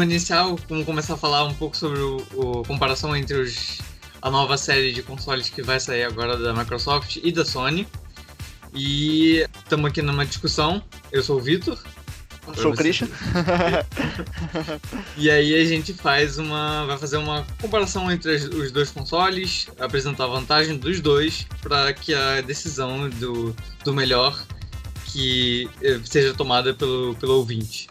vamos iniciar, vamos começar a falar um pouco sobre o comparação entre os, a nova série de consoles que vai sair agora da Microsoft e da Sony. E estamos aqui numa discussão. Eu sou o Vitor. Eu sou o Christian. e aí a gente faz uma. vai fazer uma comparação entre os dois consoles, apresentar a vantagem dos dois para que a decisão do, do melhor que eh, seja tomada pelo, pelo ouvinte.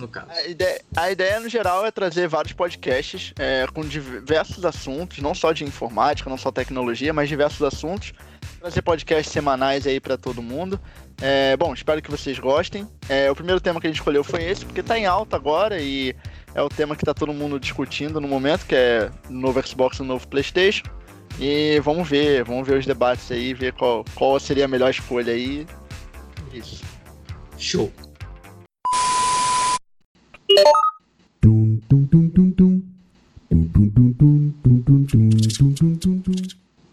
No caso. A ideia, a ideia, no geral, é trazer vários podcasts é, com diversos assuntos, não só de informática, não só tecnologia, mas diversos assuntos. Trazer podcasts semanais aí para todo mundo. É, bom, espero que vocês gostem. É, o primeiro tema que a gente escolheu foi esse, porque tá em alta agora e é o tema que tá todo mundo discutindo no momento, que é novo Xbox e novo PlayStation. E vamos ver, vamos ver os debates aí, ver qual, qual seria a melhor escolha aí. Isso. Show.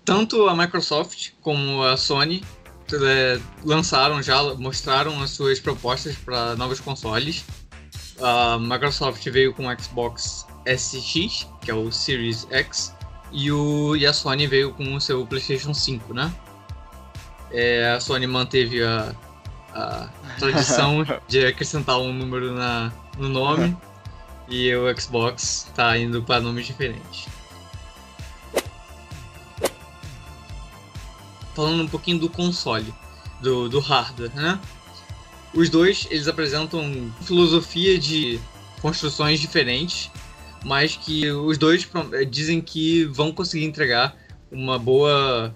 Tanto a Microsoft como a Sony é, lançaram já, mostraram as suas propostas para novos consoles. A Microsoft veio com o Xbox SX, que é o Series X, e, o, e a Sony veio com o seu PlayStation 5, né? É, a Sony manteve a, a tradição de acrescentar um número na, no nome e o Xbox tá indo para nomes diferentes. Falando um pouquinho do console, do, do hardware, né? Os dois, eles apresentam filosofia de construções diferentes, mas que os dois dizem que vão conseguir entregar uma boa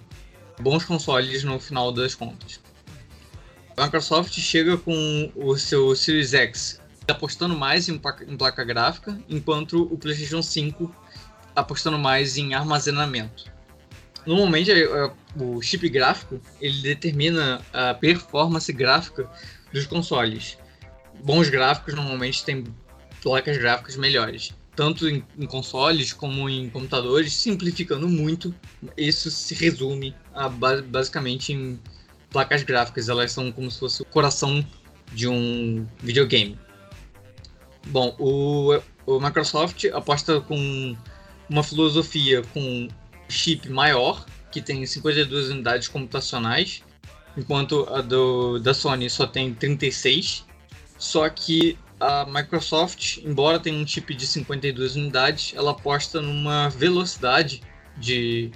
bons consoles no final das contas. A Microsoft chega com o seu Series X apostando mais em placa, em placa gráfica, enquanto o PlayStation 5 apostando mais em armazenamento. Normalmente, o chip gráfico ele determina a performance gráfica dos consoles. Bons gráficos normalmente têm placas gráficas melhores, tanto em, em consoles como em computadores, simplificando muito. Isso se resume a, basicamente em placas gráficas, elas são como se fosse o coração de um videogame. Bom, o, o Microsoft aposta com uma filosofia com chip maior, que tem 52 unidades computacionais, enquanto a do, da Sony só tem 36. Só que a Microsoft, embora tenha um chip de 52 unidades, ela aposta numa velocidade de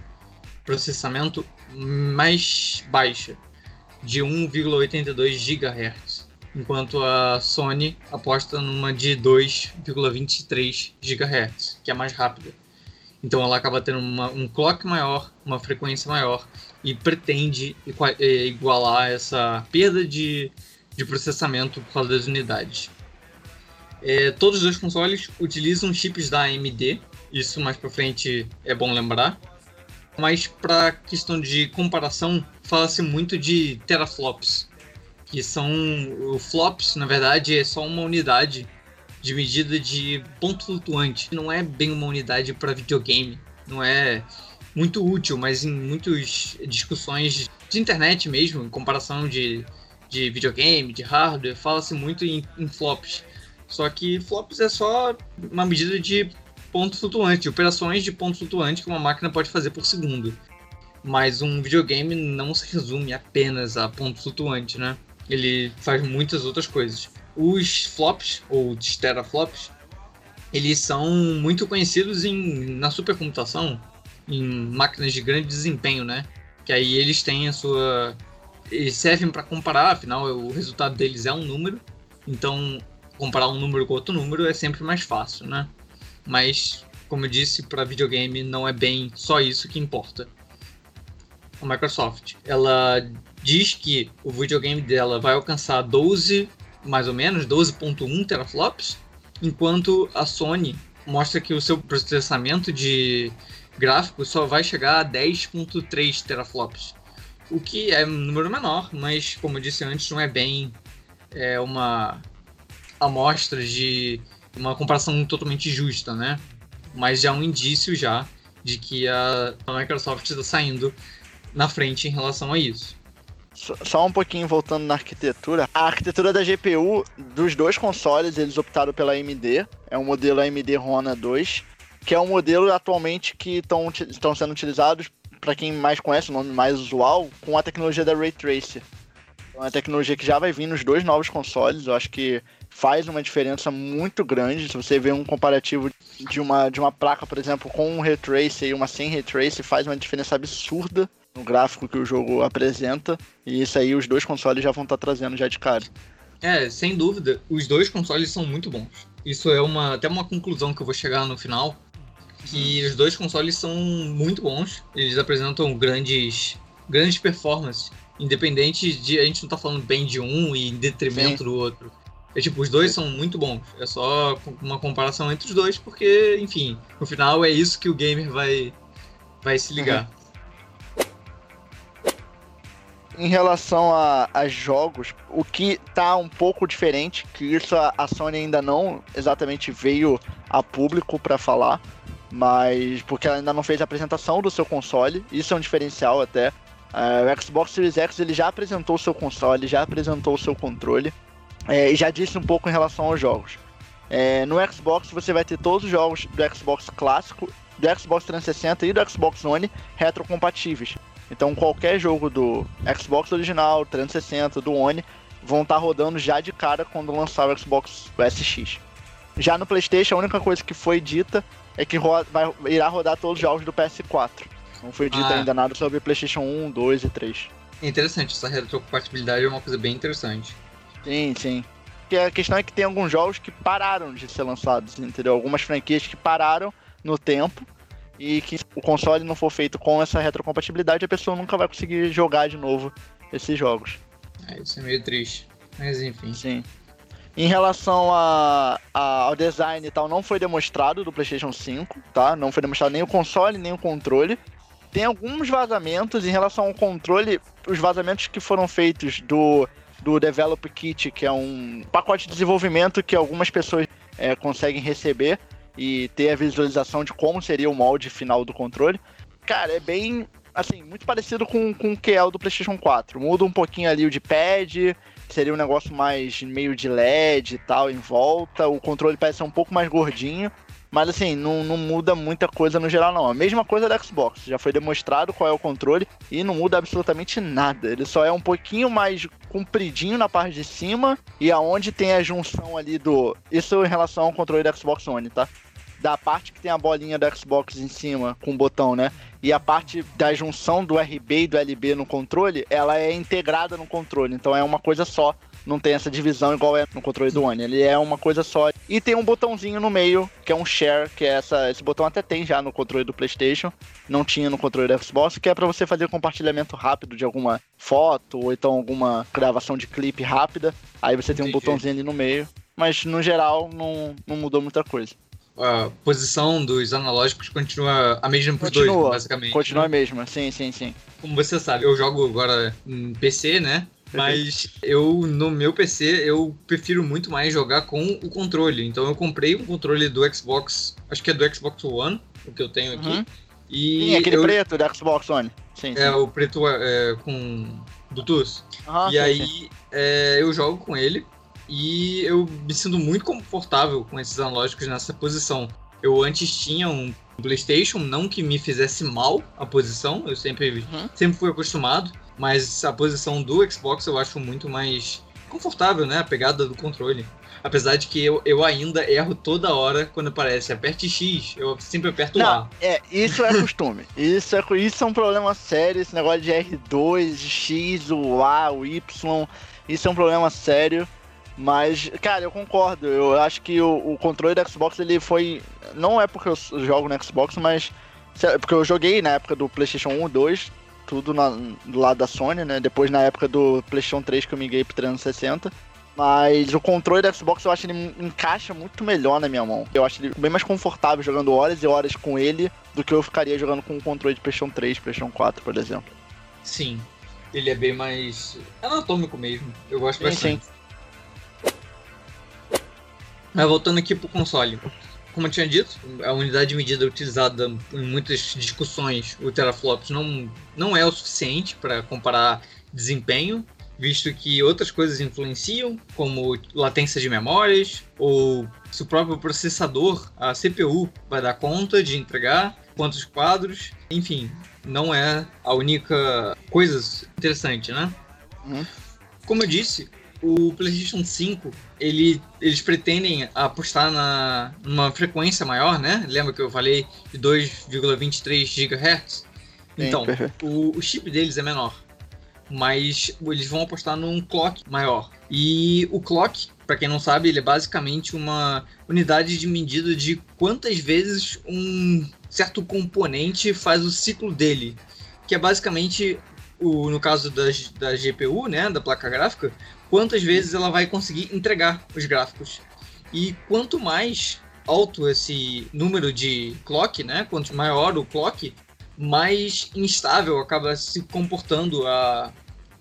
processamento mais baixa de 1,82 GHz, enquanto a Sony aposta numa de 2,23 GHz, que é mais rápida. Então ela acaba tendo uma, um clock maior, uma frequência maior e pretende igualar essa perda de, de processamento por causa das unidades. É, todos os dois consoles utilizam chips da AMD, isso mais para frente é bom lembrar. Mas para questão de comparação, fala-se muito de teraflops, que são o flops, na verdade, é só uma unidade de medida de ponto flutuante. Não é bem uma unidade para videogame, não é muito útil, mas em muitas discussões de internet mesmo, em comparação de, de videogame, de hardware, fala-se muito em, em flops. Só que flops é só uma medida de ponto flutuante, operações de ponto flutuante que uma máquina pode fazer por segundo. Mas um videogame não se resume apenas a ponto flutuante, né? Ele faz muitas outras coisas. Os flops, ou teraflops, eles são muito conhecidos em, na supercomputação, em máquinas de grande desempenho, né? Que aí eles têm a sua. Eles servem para comparar, afinal, o resultado deles é um número. Então, comparar um número com outro número é sempre mais fácil, né? mas como eu disse, para videogame não é bem só isso que importa. A Microsoft, ela diz que o videogame dela vai alcançar 12, mais ou menos, 12.1 teraflops, enquanto a Sony mostra que o seu processamento de gráfico só vai chegar a 10.3 teraflops. O que é um número menor, mas como eu disse antes, não é bem é uma amostra de uma comparação totalmente justa, né? Mas já é um indício já de que a, Microsoft está saindo na frente em relação a isso. Só um pouquinho voltando na arquitetura. A arquitetura da GPU dos dois consoles, eles optaram pela AMD. É um modelo AMD Rona 2, que é um modelo atualmente que estão sendo utilizados, para quem mais conhece, o nome mais usual, com a tecnologia da Ray Tracer. É uma tecnologia que já vai vir nos dois novos consoles. Eu acho que faz uma diferença muito grande. Se você vê um comparativo de uma, de uma placa, por exemplo, com um Ray Tracer e uma sem Ray Tracer, faz uma diferença absurda no gráfico que o jogo apresenta. E isso aí os dois consoles já vão estar tá trazendo já de cara. É, sem dúvida, os dois consoles são muito bons. Isso é uma até uma conclusão que eu vou chegar no final. Que os dois consoles são muito bons. Eles apresentam grandes, grandes performances. Independente de. A gente não tá falando bem de um e em detrimento Sim. do outro. É tipo, os dois são muito bons. É só uma comparação entre os dois, porque, enfim, no final é isso que o gamer vai, vai se ligar. Uhum. Em relação a, a, jogos, o que tá um pouco diferente, que isso a, a Sony ainda não exatamente veio a público para falar, mas porque ela ainda não fez a apresentação do seu console, isso é um diferencial até. Uh, o Xbox Series X ele já apresentou o seu console, já apresentou o seu controle, é, e já disse um pouco em relação aos jogos. É, no Xbox você vai ter todos os jogos do Xbox clássico, do Xbox 360 e do Xbox One retrocompatíveis. Então qualquer jogo do Xbox original, 360, do One, vão estar tá rodando já de cara quando lançar o Xbox SX. Já no PlayStation, a única coisa que foi dita é que vai, irá rodar todos os jogos do PS4. Não foi dita ah. ainda nada sobre PlayStation 1, 2 e 3. Interessante, essa retrocompatibilidade é uma coisa bem interessante. Sim, sim. Porque a questão é que tem alguns jogos que pararam de ser lançados, entendeu? Algumas franquias que pararam no tempo e que o console não for feito com essa retrocompatibilidade, a pessoa nunca vai conseguir jogar de novo esses jogos. É, isso é meio triste. Mas enfim. Sim. Em relação a, a, ao design e tal, não foi demonstrado do PlayStation 5, tá? Não foi demonstrado nem o console, nem o controle. Tem alguns vazamentos em relação ao controle, os vazamentos que foram feitos do, do Develop Kit, que é um pacote de desenvolvimento que algumas pessoas é, conseguem receber e ter a visualização de como seria o molde final do controle. Cara, é bem, assim, muito parecido com, com o que é o do PlayStation 4. Muda um pouquinho ali o de pad, seria um negócio mais meio de LED e tal em volta. O controle parece ser um pouco mais gordinho. Mas assim, não, não muda muita coisa no geral, não. A mesma coisa da Xbox. Já foi demonstrado qual é o controle e não muda absolutamente nada. Ele só é um pouquinho mais compridinho na parte de cima e aonde tem a junção ali do. Isso em relação ao controle da Xbox One, tá? da parte que tem a bolinha do Xbox em cima com o botão, né? E a parte da junção do RB e do LB no controle, ela é integrada no controle. Então é uma coisa só. Não tem essa divisão igual é no controle do One. Ele é uma coisa só. E tem um botãozinho no meio, que é um share, que é essa. Esse botão até tem já no controle do PlayStation. Não tinha no controle do Xbox, que é para você fazer compartilhamento rápido de alguma foto, ou então alguma gravação de clipe rápida. Aí você tem um botãozinho ali no meio. Mas no geral não, não mudou muita coisa a posição dos analógicos continua a mesma para os dois, basicamente. Continua né? a mesma, sim, sim, sim. Como você sabe, eu jogo agora em PC, né? Mas eu, no meu PC, eu prefiro muito mais jogar com o controle. Então eu comprei um controle do Xbox, acho que é do Xbox One, o que eu tenho aqui. Uhum. E sim, aquele eu, preto do Xbox One. Sim, é, sim. o preto é, com Bluetooth. Uhum, e sim, aí é, eu jogo com ele. E eu me sinto muito confortável com esses analógicos nessa posição. Eu antes tinha um PlayStation, não que me fizesse mal a posição, eu sempre, uhum. sempre fui acostumado, mas a posição do Xbox eu acho muito mais confortável, né? A pegada do controle. Apesar de que eu, eu ainda erro toda hora quando aparece aperte X, eu sempre aperto Não, A. É, isso é costume. isso, é, isso é um problema sério, esse negócio de R2, X, o A, o Y. Isso é um problema sério. Mas, cara, eu concordo. Eu acho que o, o, controle do Xbox ele foi. Não é porque eu jogo no Xbox, mas. Porque eu joguei na época do PlayStation 1 e 2, tudo na, do lado da Sony, né? Depois na época do PlayStation 3 que eu migrei pro 360. Mas o controle do Xbox eu acho que ele encaixa muito melhor na minha mão. Eu acho ele bem mais confortável jogando horas e horas com ele do que eu ficaria jogando com o controle de PlayStation 3, PlayStation 4, por exemplo. Sim. Ele é bem mais anatômico mesmo. Eu gosto sim, bastante. Sim. Mas voltando aqui pro console. Como eu tinha dito, a unidade de medida utilizada em muitas discussões, o teraflops, não, não é o suficiente para comparar desempenho, visto que outras coisas influenciam, como latência de memórias, ou se o próprio processador, a CPU, vai dar conta de entregar, quantos quadros, enfim, não é a única coisa interessante, né? Uhum. Como eu disse, o PlayStation 5, ele, eles pretendem apostar na, numa frequência maior, né? Lembra que eu falei de 2,23 GHz? Então, o, o chip deles é menor mas eles vão apostar num clock maior. E o clock, para quem não sabe, ele é basicamente uma unidade de medida de quantas vezes um certo componente faz o ciclo dele, que é basicamente o, no caso da, da GPU, né, da placa gráfica, quantas vezes ela vai conseguir entregar os gráficos. E quanto mais alto esse número de clock, né, quanto maior o clock, mais instável acaba se comportando a,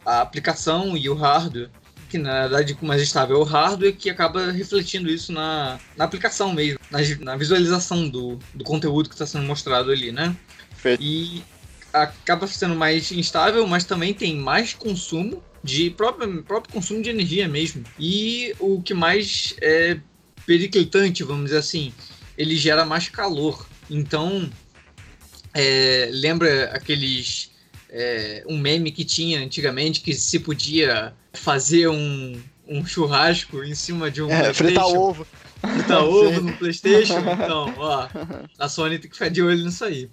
a aplicação e o hardware, que na verdade mais estável é o hardware, que acaba refletindo isso na, na aplicação mesmo, na, na visualização do, do conteúdo que está sendo mostrado ali, né? Perfeito. E acaba sendo mais instável, mas também tem mais consumo de próprio, próprio consumo de energia mesmo. E o que mais é periclitante, vamos dizer assim, ele gera mais calor. Então, é, lembra aqueles. É, um meme que tinha antigamente que se podia fazer um, um churrasco em cima de um. É, fritar ovo. Fritar ovo no PlayStation. Então, ó, a Sony tem que ficar de olho nisso aí.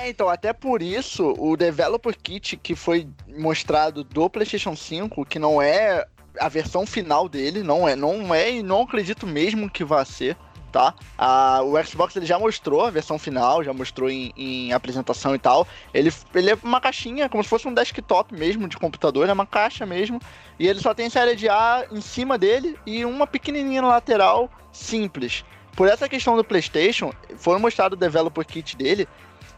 É, então, até por isso, o Developer Kit que foi mostrado do PlayStation 5, que não é a versão final dele, não é, não é e não acredito mesmo que vá ser tá? Ah, o Xbox ele já mostrou a versão final, já mostrou em, em, apresentação e tal. Ele, ele é uma caixinha, como se fosse um desktop mesmo de computador, é uma caixa mesmo. E ele só tem série de A em cima dele e uma pequenininha lateral, simples. Por essa questão do PlayStation, foi mostrado o developer kit dele.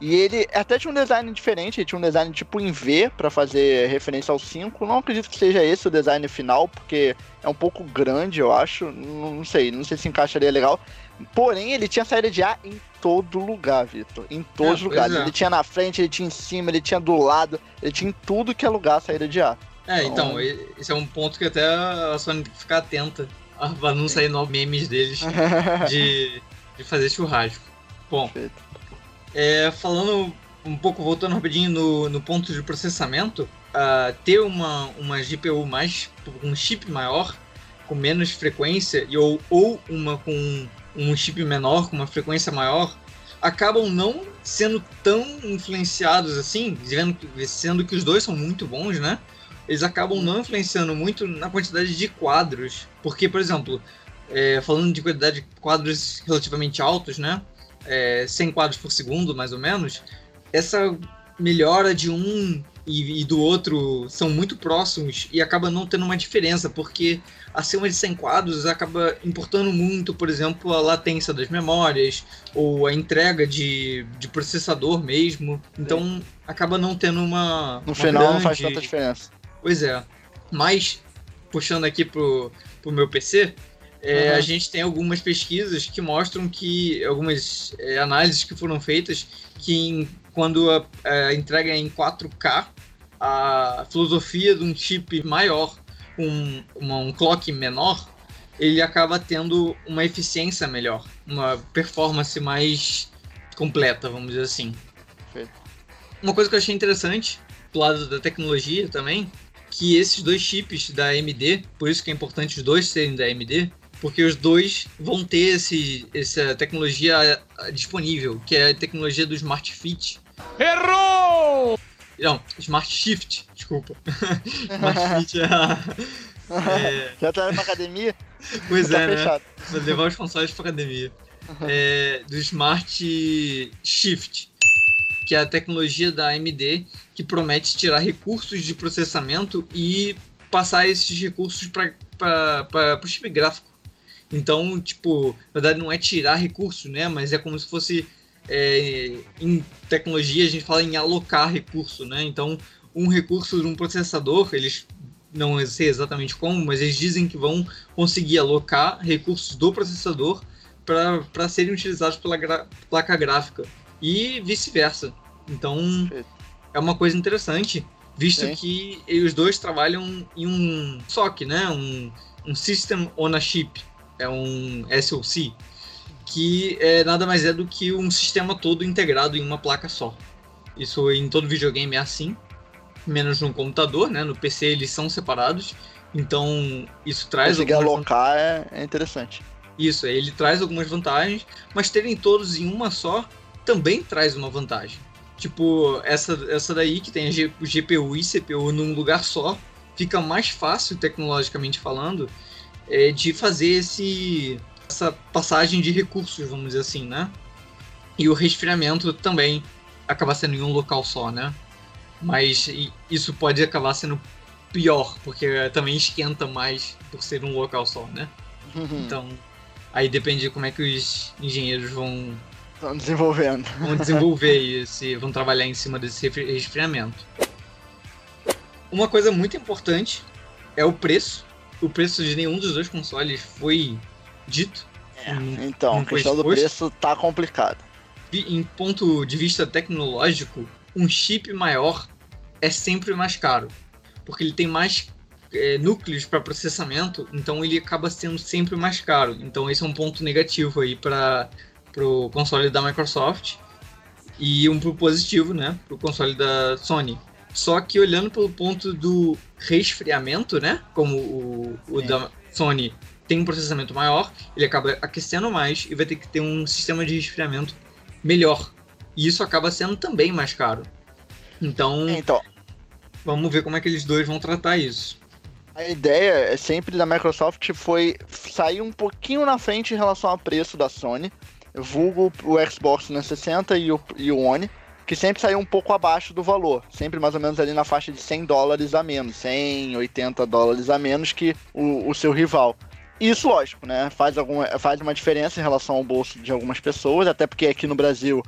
E ele até tinha um design diferente, ele tinha um design tipo em V para fazer referência ao 5. Não acredito que seja esse o design final, porque é um pouco grande, eu acho. Não, não sei, não sei se encaixaria legal. Porém, ele tinha saída de ar em todo lugar, Vitor. Em todos os é, lugares. É. Ele tinha na frente, ele tinha em cima, ele tinha do lado, ele tinha em tudo que é lugar a saída de ar. É, então, então esse é um ponto que até a Sony tem que ficar atenta pra não sair novos memes deles de, de fazer churrasco. Bom, é, falando um pouco, voltando rapidinho no, no ponto de processamento, uh, ter uma, uma GPU mais, um chip maior, com menos frequência, e, ou, ou uma com um chip menor, com uma frequência maior, acabam não sendo tão influenciados assim, sendo que os dois são muito bons, né? Eles acabam não influenciando muito na quantidade de quadros. Porque, por exemplo, é, falando de quantidade de quadros relativamente altos, né? É, 100 quadros por segundo, mais ou menos, essa melhora de um e, e, do outro são muito próximos e acaba não tendo uma diferença, porque acima de 100 quadros acaba importando muito, por exemplo, a latência das memórias ou a entrega de, de processador mesmo. Então Sim. acaba não tendo uma. No uma final grande... não faz tanta diferença. Pois é. Mas, puxando aqui pro, pro meu PC, é, uhum. A gente tem algumas pesquisas que mostram que algumas é, análises que foram feitas que em, quando a, a, entrega é em 4K, a filosofia de um chip maior com uma, um clock menor, ele acaba tendo uma eficiência melhor, uma performance mais completa, vamos dizer assim. Uma coisa que eu achei interessante, do lado da tecnologia também, que esses dois chips da AMD, por isso que é importante os dois serem da AMD, porque os dois vão ter esse, essa tecnologia disponível, que é a tecnologia do Smart Fit. Errou! Não, Smart Shift, desculpa. Smart Fit é a. É... Já tá na academia? Pois tá é, né? fechado. né? Vou levar os consoles pra academia. É, do Smart Shift, que é a tecnologia da AMD que promete tirar recursos de processamento e passar esses recursos para o chip gráfico. Então, tipo, na verdade não é tirar recurso, né? Mas é como se fosse é, em tecnologia a gente fala em alocar recurso, né? Então, um recurso de um processador, eles não sei exatamente como, mas eles dizem que vão conseguir alocar recursos do processador para serem utilizados pela placa gráfica e vice-versa. Então é uma coisa interessante, visto Sim. que os dois trabalham em um SOC, né? Um, um System on a Chip, é um SoC, que é nada mais é do que um sistema todo integrado em uma placa só. Isso em todo videogame é assim, menos no computador, né? No PC eles são separados, então isso traz. Conseguir alocar é, é interessante. Isso, ele traz algumas vantagens, mas terem todos em uma só também traz uma vantagem. Tipo, essa, essa daí que tem a GPU e CPU num lugar só, fica mais fácil, tecnologicamente falando, é, de fazer esse, essa passagem de recursos, vamos dizer assim, né? E o resfriamento também acaba sendo em um local só, né? Mas isso pode acabar sendo pior, porque também esquenta mais por ser um local só, né? Uhum. Então, aí depende de como é que os engenheiros vão Estão desenvolvendo. Vão desenvolver isso e vão trabalhar em cima desse resfriamento. Uma coisa muito importante é o preço. O preço de nenhum dos dois consoles foi dito. É, então, a questão do preço tá complicado. Em ponto de vista tecnológico, um chip maior é sempre mais caro. Porque ele tem mais é, núcleos para processamento, então ele acaba sendo sempre mais caro. Então esse é um ponto negativo aí para pro console da Microsoft e um pro positivo, né, pro console da Sony. Só que olhando pelo ponto do resfriamento, né, como o, o da Sony tem um processamento maior, ele acaba aquecendo mais e vai ter que ter um sistema de resfriamento melhor. E isso acaba sendo também mais caro. Então, então, vamos ver como é que eles dois vão tratar isso. A ideia é sempre da Microsoft foi sair um pouquinho na frente em relação ao preço da Sony vulgo o Xbox 360 e o, e o One, que sempre saiu um pouco abaixo do valor, sempre mais ou menos ali na faixa de 100 dólares a menos, 100, 80 dólares a menos que o, o seu rival. Isso, lógico, né? Faz, alguma, faz uma diferença em relação ao bolso de algumas pessoas, até porque aqui no Brasil,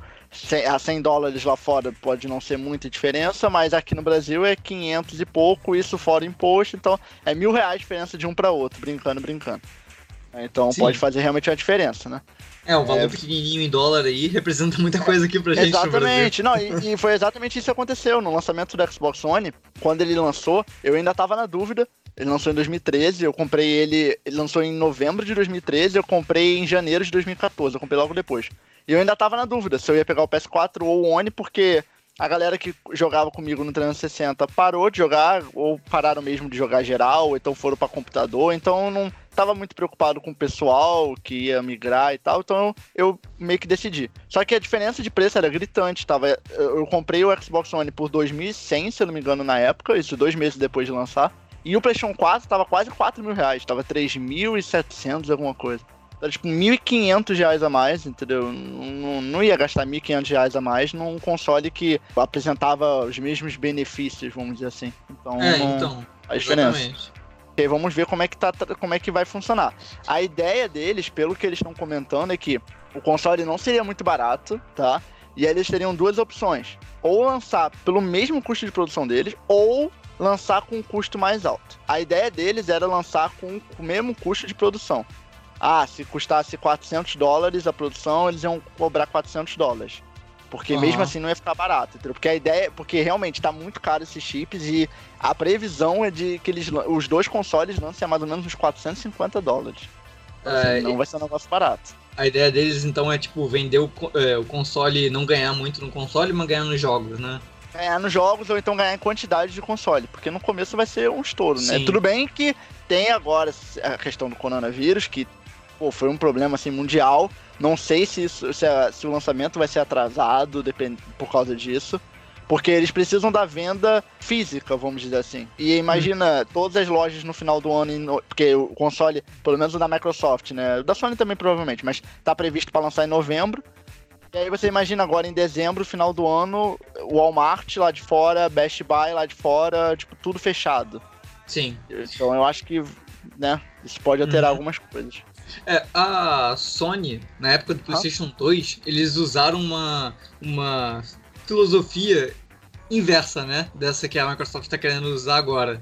a 100 dólares lá fora pode não ser muita diferença, mas aqui no Brasil é 500 e pouco, isso fora imposto, então é mil reais diferença de um para outro, brincando, brincando. Então Sim. pode fazer realmente uma diferença, né? É, um valor é... pequenininho em dólar aí representa muita coisa aqui pra gente Exatamente, não, e, e, foi exatamente isso que aconteceu no lançamento do Xbox One, quando ele lançou, eu ainda tava na dúvida, ele lançou em 2013, eu comprei ele, ele lançou em novembro de 2013, eu comprei em janeiro de 2014, eu comprei logo depois. E eu ainda tava na dúvida se eu ia pegar o PS4 ou o One, porque a galera que jogava comigo no 360 parou de jogar, ou pararam mesmo de jogar geral, ou então foram para computador, então não tava muito preocupado com o pessoal que ia migrar e tal, então eu meio que decidi. Só que a diferença de preço era gritante, tava, eu comprei o Xbox One por 2.100, se eu não me engano, na época, isso dois meses depois de lançar, e o PlayStation 4 tava quase 4 mil reais, tava 3.700 alguma coisa. Era tipo 1.500 reais a mais, entendeu? Não, não ia gastar 1.500 reais a mais num console que apresentava os mesmos benefícios, vamos dizer assim. Então, é, não, então a diferença. Exatamente. E vamos ver como é que tá, como é que vai funcionar. A ideia deles, pelo que eles estão comentando, é que o console não seria muito barato, tá? E aí eles teriam duas opções: ou lançar pelo mesmo custo de produção deles, ou lançar com um custo mais alto. A ideia deles era lançar com o mesmo custo de produção. Ah, se custasse 400 dólares a produção, eles iam cobrar 400 dólares. Porque uhum. mesmo assim não ia ficar barato, entendeu? Porque a ideia, porque realmente tá muito caro esses chips e a previsão é de que eles, os dois consoles lancem a mais ou menos uns 450 dólares. Então, assim, é, não vai ser um negócio barato. A ideia deles então é tipo vender o, é, o console, não ganhar muito no console, mas ganhar nos jogos, né? Ganhar nos jogos ou então ganhar em quantidade de console, porque no começo vai ser um estouro, né? Sim. né? Tudo bem que tem agora a questão do coronavírus, que pô, foi um problema assim mundial. Não sei se, isso, se, a, se o lançamento vai ser atrasado depend, por causa disso. Porque eles precisam da venda física, vamos dizer assim. E imagina hum. todas as lojas no final do ano, porque o console, pelo menos o da Microsoft, né? O da Sony também provavelmente, mas tá previsto para lançar em novembro. E aí você imagina agora em dezembro, final do ano, o Walmart lá de fora, Best Buy lá de fora, tipo, tudo fechado. Sim. Então eu acho que, né, isso pode alterar uhum. algumas coisas. É, a Sony, na época do PlayStation ah. 2, eles usaram uma, uma filosofia inversa, né? Dessa que a Microsoft está querendo usar agora.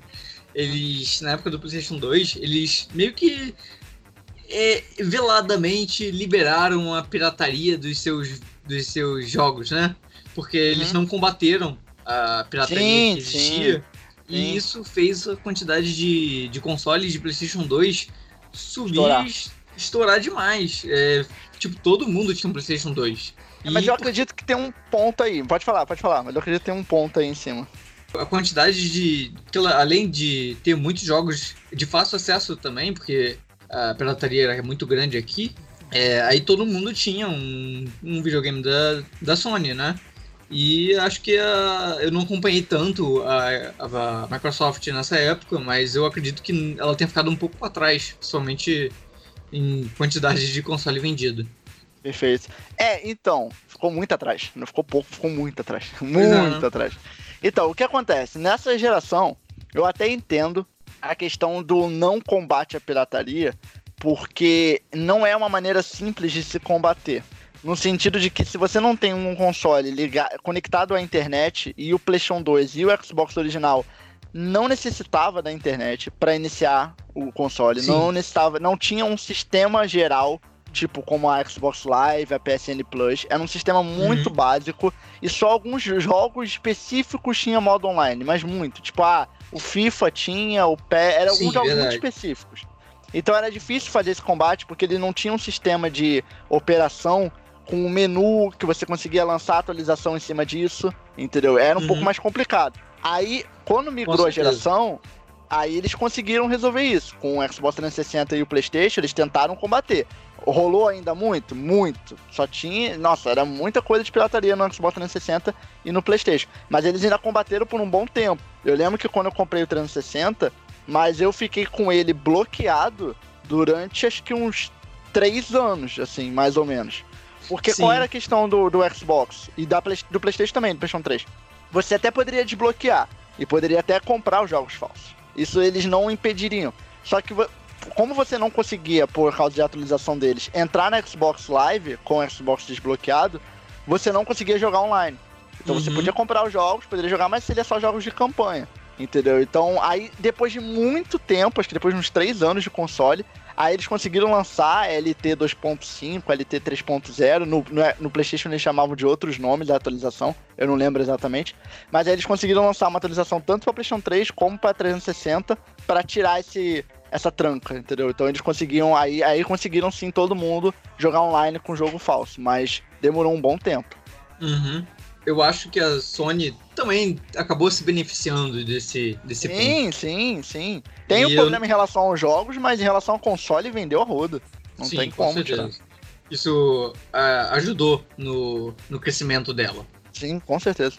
Eles, na época do PlayStation 2, eles meio que é, veladamente liberaram a pirataria dos seus, dos seus jogos, né? Porque eles Uhum. não combateram a pirataria Sim, que existia. sim. E Sim. isso fez a quantidade de, de consoles de PlayStation 2 subir, Estourar. Estourar, demais. É, tipo, todo mundo tinha um PlayStation 2. É, mas E eu acredito que tem um ponto aí. Pode falar, pode falar. Mas eu acredito que tem um ponto aí em cima. a quantidade de. além de ter muitos jogos de fácil acesso também, porque a pirataria era muito grande aqui, é, aí todo mundo tinha um, um videogame da, da Sony, né? E acho que a, eu não acompanhei tanto a, a- Microsoft nessa época, mas eu acredito que ela tenha ficado um pouco para trás, somente em quantidade de console vendido. Perfeito. É, então, ficou muito atrás. Não ficou pouco, ficou muito atrás. é, Muito né? atrás. Então, o que acontece? Nessa geração, eu até entendo a questão do não combate à pirataria, porque não é uma maneira simples de se combater. No sentido de que se você não tem um console liga- conectado à internet e o PlayStation 2 e o Xbox original não necessitava da internet para iniciar o console, Sim. não necessitava, não tinha um sistema geral tipo como a Xbox Live, a PSN Plus, era um sistema muito Uhum. básico e só alguns jogos específicos tinha modo online, mas muito, tipo, ah, o FIFA tinha, o PE, era Sim, alguns jogos muito específicos. Então era difícil fazer esse combate porque ele não tinha um sistema de operação com um menu que você conseguia lançar atualização em cima disso, entendeu? Era um Uhum. pouco mais complicado. Aí, quando migrou a geração, aí eles conseguiram resolver isso. Com o Xbox 360 e o PlayStation, eles tentaram combater. Rolou ainda muito? Muito. Só tinha. Nossa, era muita coisa de pirataria no Xbox 360 e no PlayStation. Mas eles ainda combateram por um bom tempo. Eu lembro que quando eu comprei o 360, mas eu fiquei com ele bloqueado durante acho que uns três anos, assim, mais ou menos. Porque Sim. qual era a questão do, do Xbox e da do PlayStation também, do PlayStation 3? Você até poderia desbloquear e poderia até comprar os jogos falsos. Isso eles não impediriam. Só que como você não conseguia, por causa de atualização deles, entrar na Xbox Live com o Xbox desbloqueado, você não conseguia jogar online. Então você Uhum. podia comprar os jogos, poderia jogar, mas seria só jogos de campanha. Entendeu? Então, aí, depois de muito tempo, acho que depois de uns 3 anos de console, aí eles conseguiram lançar LT 2.5, LT 3.0. No, no, no PlayStation eles chamavam de outros nomes da atualização, eu não lembro exatamente. Mas aí eles conseguiram lançar uma atualização tanto para PlayStation 3 como para 360 para tirar esse, essa tranca, entendeu? Então eles conseguiam, aí, aí conseguiram sim todo mundo jogar online com jogo falso, mas demorou um bom tempo. Uhum. Eu acho que a Sony também acabou se beneficiando desse, desse ponto. Sim, sim, sim. Tem E um eu- problema em relação aos jogos, mas em relação ao console vendeu a roda. Não Sim, tem com como certeza. tirar. Isso ah, ajudou no, no crescimento dela. Sim, com certeza.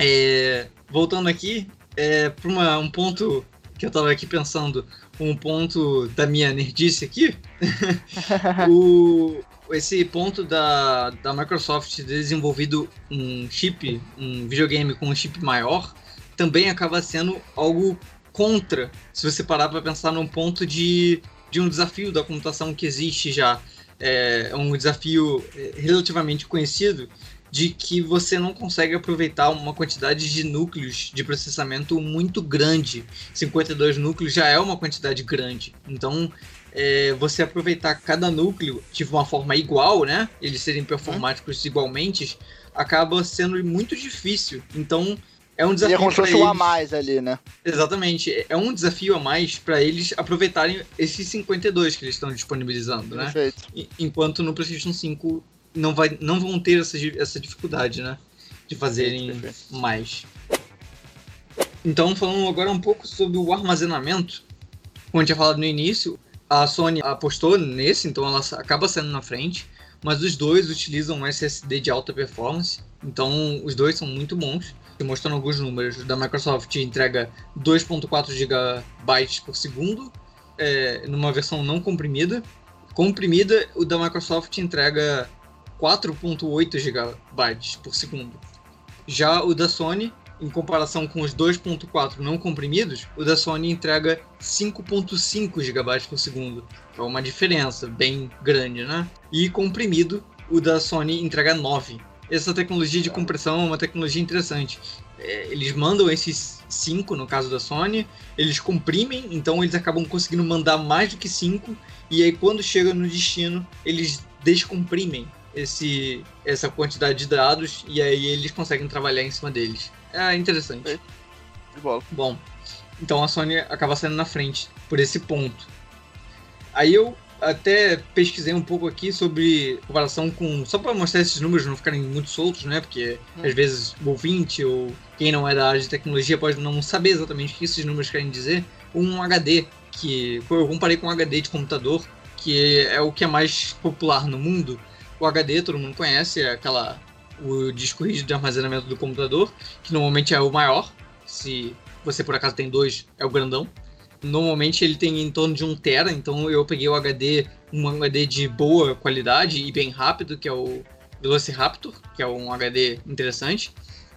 É, voltando aqui, é, para um ponto que eu tava aqui pensando, um ponto da minha nerdice aqui, o, esse ponto da, da Microsoft desenvolvido um chip, um videogame com um chip maior, também acaba sendo algo contra, se você parar para pensar num ponto de, de um desafio da computação que existe já. É um desafio é, relativamente conhecido de que você não consegue aproveitar uma quantidade de núcleos de processamento muito grande. 52 núcleos já é uma quantidade grande. Então, é, você aproveitar cada núcleo de uma forma igual, né? Eles serem performáticos igualmente, acaba sendo muito difícil. Então, é um Seria desafio como se fosse um a mais ali, né? Exatamente. É um desafio a mais para eles aproveitarem esses 52 que eles estão disponibilizando, né? Perfeito. E- enquanto no PlayStation 5 não, vai, não vão ter essa, essa dificuldade, né? De fazerem Perfeito, mais. Então, falando agora um pouco sobre o armazenamento, como eu tinha falado no início, a Sony apostou nesse, então ela acaba saindo na frente, mas os dois utilizam um SSD de alta performance, então os dois são muito bons. Mostrando alguns números, da Microsoft entrega 2.4 GB por segundo, é, numa versão não comprimida. Comprimida, o da Microsoft entrega 4.8 GB por segundo. Já o da Sony, em comparação com os 2.4 não comprimidos, o da Sony entrega 5.5 GB por segundo. É uma diferença bem grande, né? E comprimido, o da Sony entrega 9. Essa tecnologia de compressão é uma tecnologia interessante. é, eles mandam esses 5, no caso da Sony, eles comprimem, então eles acabam conseguindo mandar mais do que 5, e aí quando chega no destino, eles descomprimem esse, essa quantidade de dados, e aí eles conseguem trabalhar em cima deles. É interessante. Bom, então a Sony acaba saindo na frente por esse ponto. Aí eu até pesquisei um pouco aqui sobre comparação com. Só para mostrar esses números não ficarem muito soltos, né? Porque hum. às vezes o ouvinte ou quem não é da área de tecnologia pode não saber exatamente o que esses números querem dizer. Um HD, que eu comparei com um HD de computador, que é o que é mais popular no mundo. O HD todo mundo conhece, é aquela o disco rígido de armazenamento do computador, que normalmente é o maior. Se você por acaso tem dois, é o grandão. Normalmente ele tem em torno de 1 tera, então eu peguei o HD, um HD de boa qualidade e bem rápido, que é o Velociraptor, que é um HD interessante.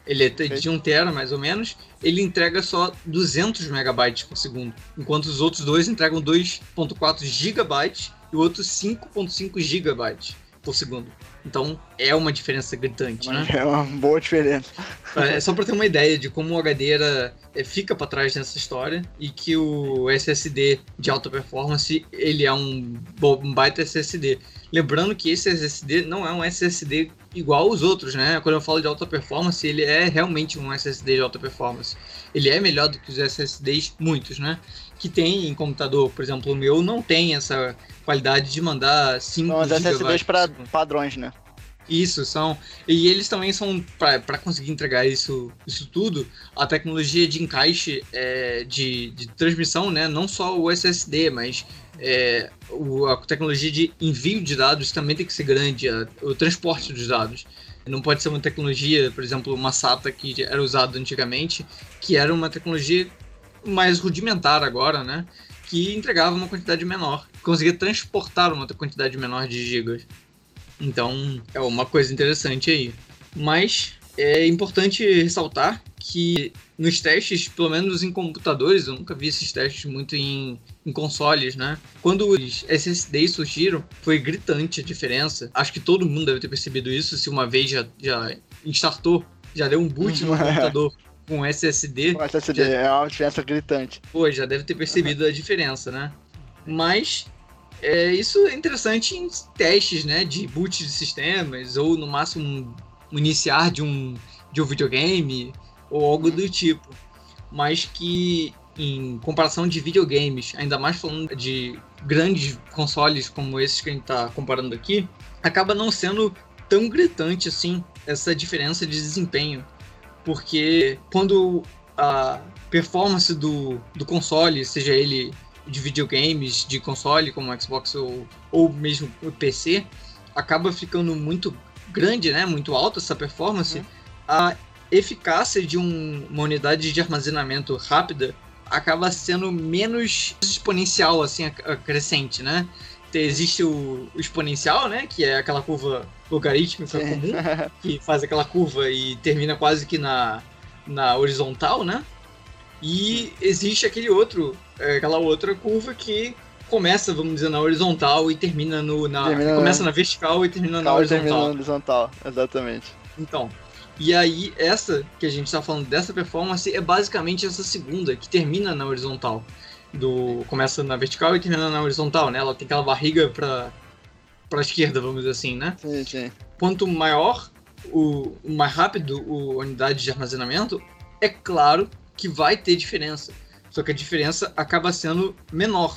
Ele é de 1 tera mais ou menos. Ele entrega só 200 megabytes por segundo, enquanto os outros dois entregam 2.4 gigabytes e o outro 5.5 gigabytes por segundo. Então é uma diferença gritante, né? É uma boa diferença. É só para ter uma ideia de como o HD era, é, fica para trás nessa história e que o SSD de alta performance ele é um, um baita SSD. Lembrando que esse SSD não é um SSD igual aos outros, né? Quando eu falo de alta performance, ele é realmente um SSD de alta performance. Ele é melhor do que os SSDs, muitos, né? Que tem em computador, por exemplo, o meu não tem essa qualidade de mandar 5 São os SSDs para padrões, né? Isso, são. E eles também são, para conseguir entregar isso, isso tudo, a tecnologia de encaixe é, de, de transmissão, né? Não só o SSD, mas é, a tecnologia de envio de dados também tem que ser grande, a, o transporte dos dados. Não pode ser uma tecnologia, por exemplo, uma SATA que era usada antigamente, que era uma tecnologia mais rudimentar agora, né? Que entregava uma quantidade menor, conseguia transportar uma quantidade menor de gigas. Então, é uma coisa interessante aí. Mas é importante ressaltar que nos testes, pelo menos em computadores, eu nunca vi esses testes muito em, em consoles, né? Quando os SSDs surgiram, foi gritante a diferença. Acho que todo mundo deve ter percebido isso se uma vez já, já instartou, já deu um boot no computador com SSD. Com SSD, já... é uma diferença gritante. Pô, já deve ter percebido a diferença, né? Mas é, isso é interessante em testes, né, de boot de sistemas ou no máximo um iniciar de um de um videogame ou algo do tipo, mas que em comparação de videogames, ainda mais falando de grandes consoles como esses que a gente está comparando aqui, acaba não sendo tão gritante assim essa diferença de desempenho, porque quando a performance do, do console, seja ele de videogames, de console, como Xbox ou, ou mesmo o PC, acaba ficando muito grande, né? Muito alta essa performance. Uhum. A eficácia de um, uma unidade de armazenamento rápida acaba sendo menos exponencial, assim, crescente, né? Existe o, o, exponencial, né? Que é aquela curva logarítmica Sim. comum, que faz aquela curva e termina quase que na, na horizontal, né? E existe aquele outro, é, aquela outra curva que começa, vamos dizer, na horizontal e termina no. Na, termina começa na vertical e termina na horizontal. Termina na horizontal, exatamente. Então. E aí, essa que a gente está falando dessa performance é basicamente essa segunda, que termina na horizontal. Do, começa na vertical e termina na horizontal, né? Ela tem aquela barriga para para esquerda, vamos dizer assim, né? Sim, sim. Quanto maior o, o mais rápido a unidade de armazenamento, é claro que vai ter diferença. Só que a diferença acaba sendo menor.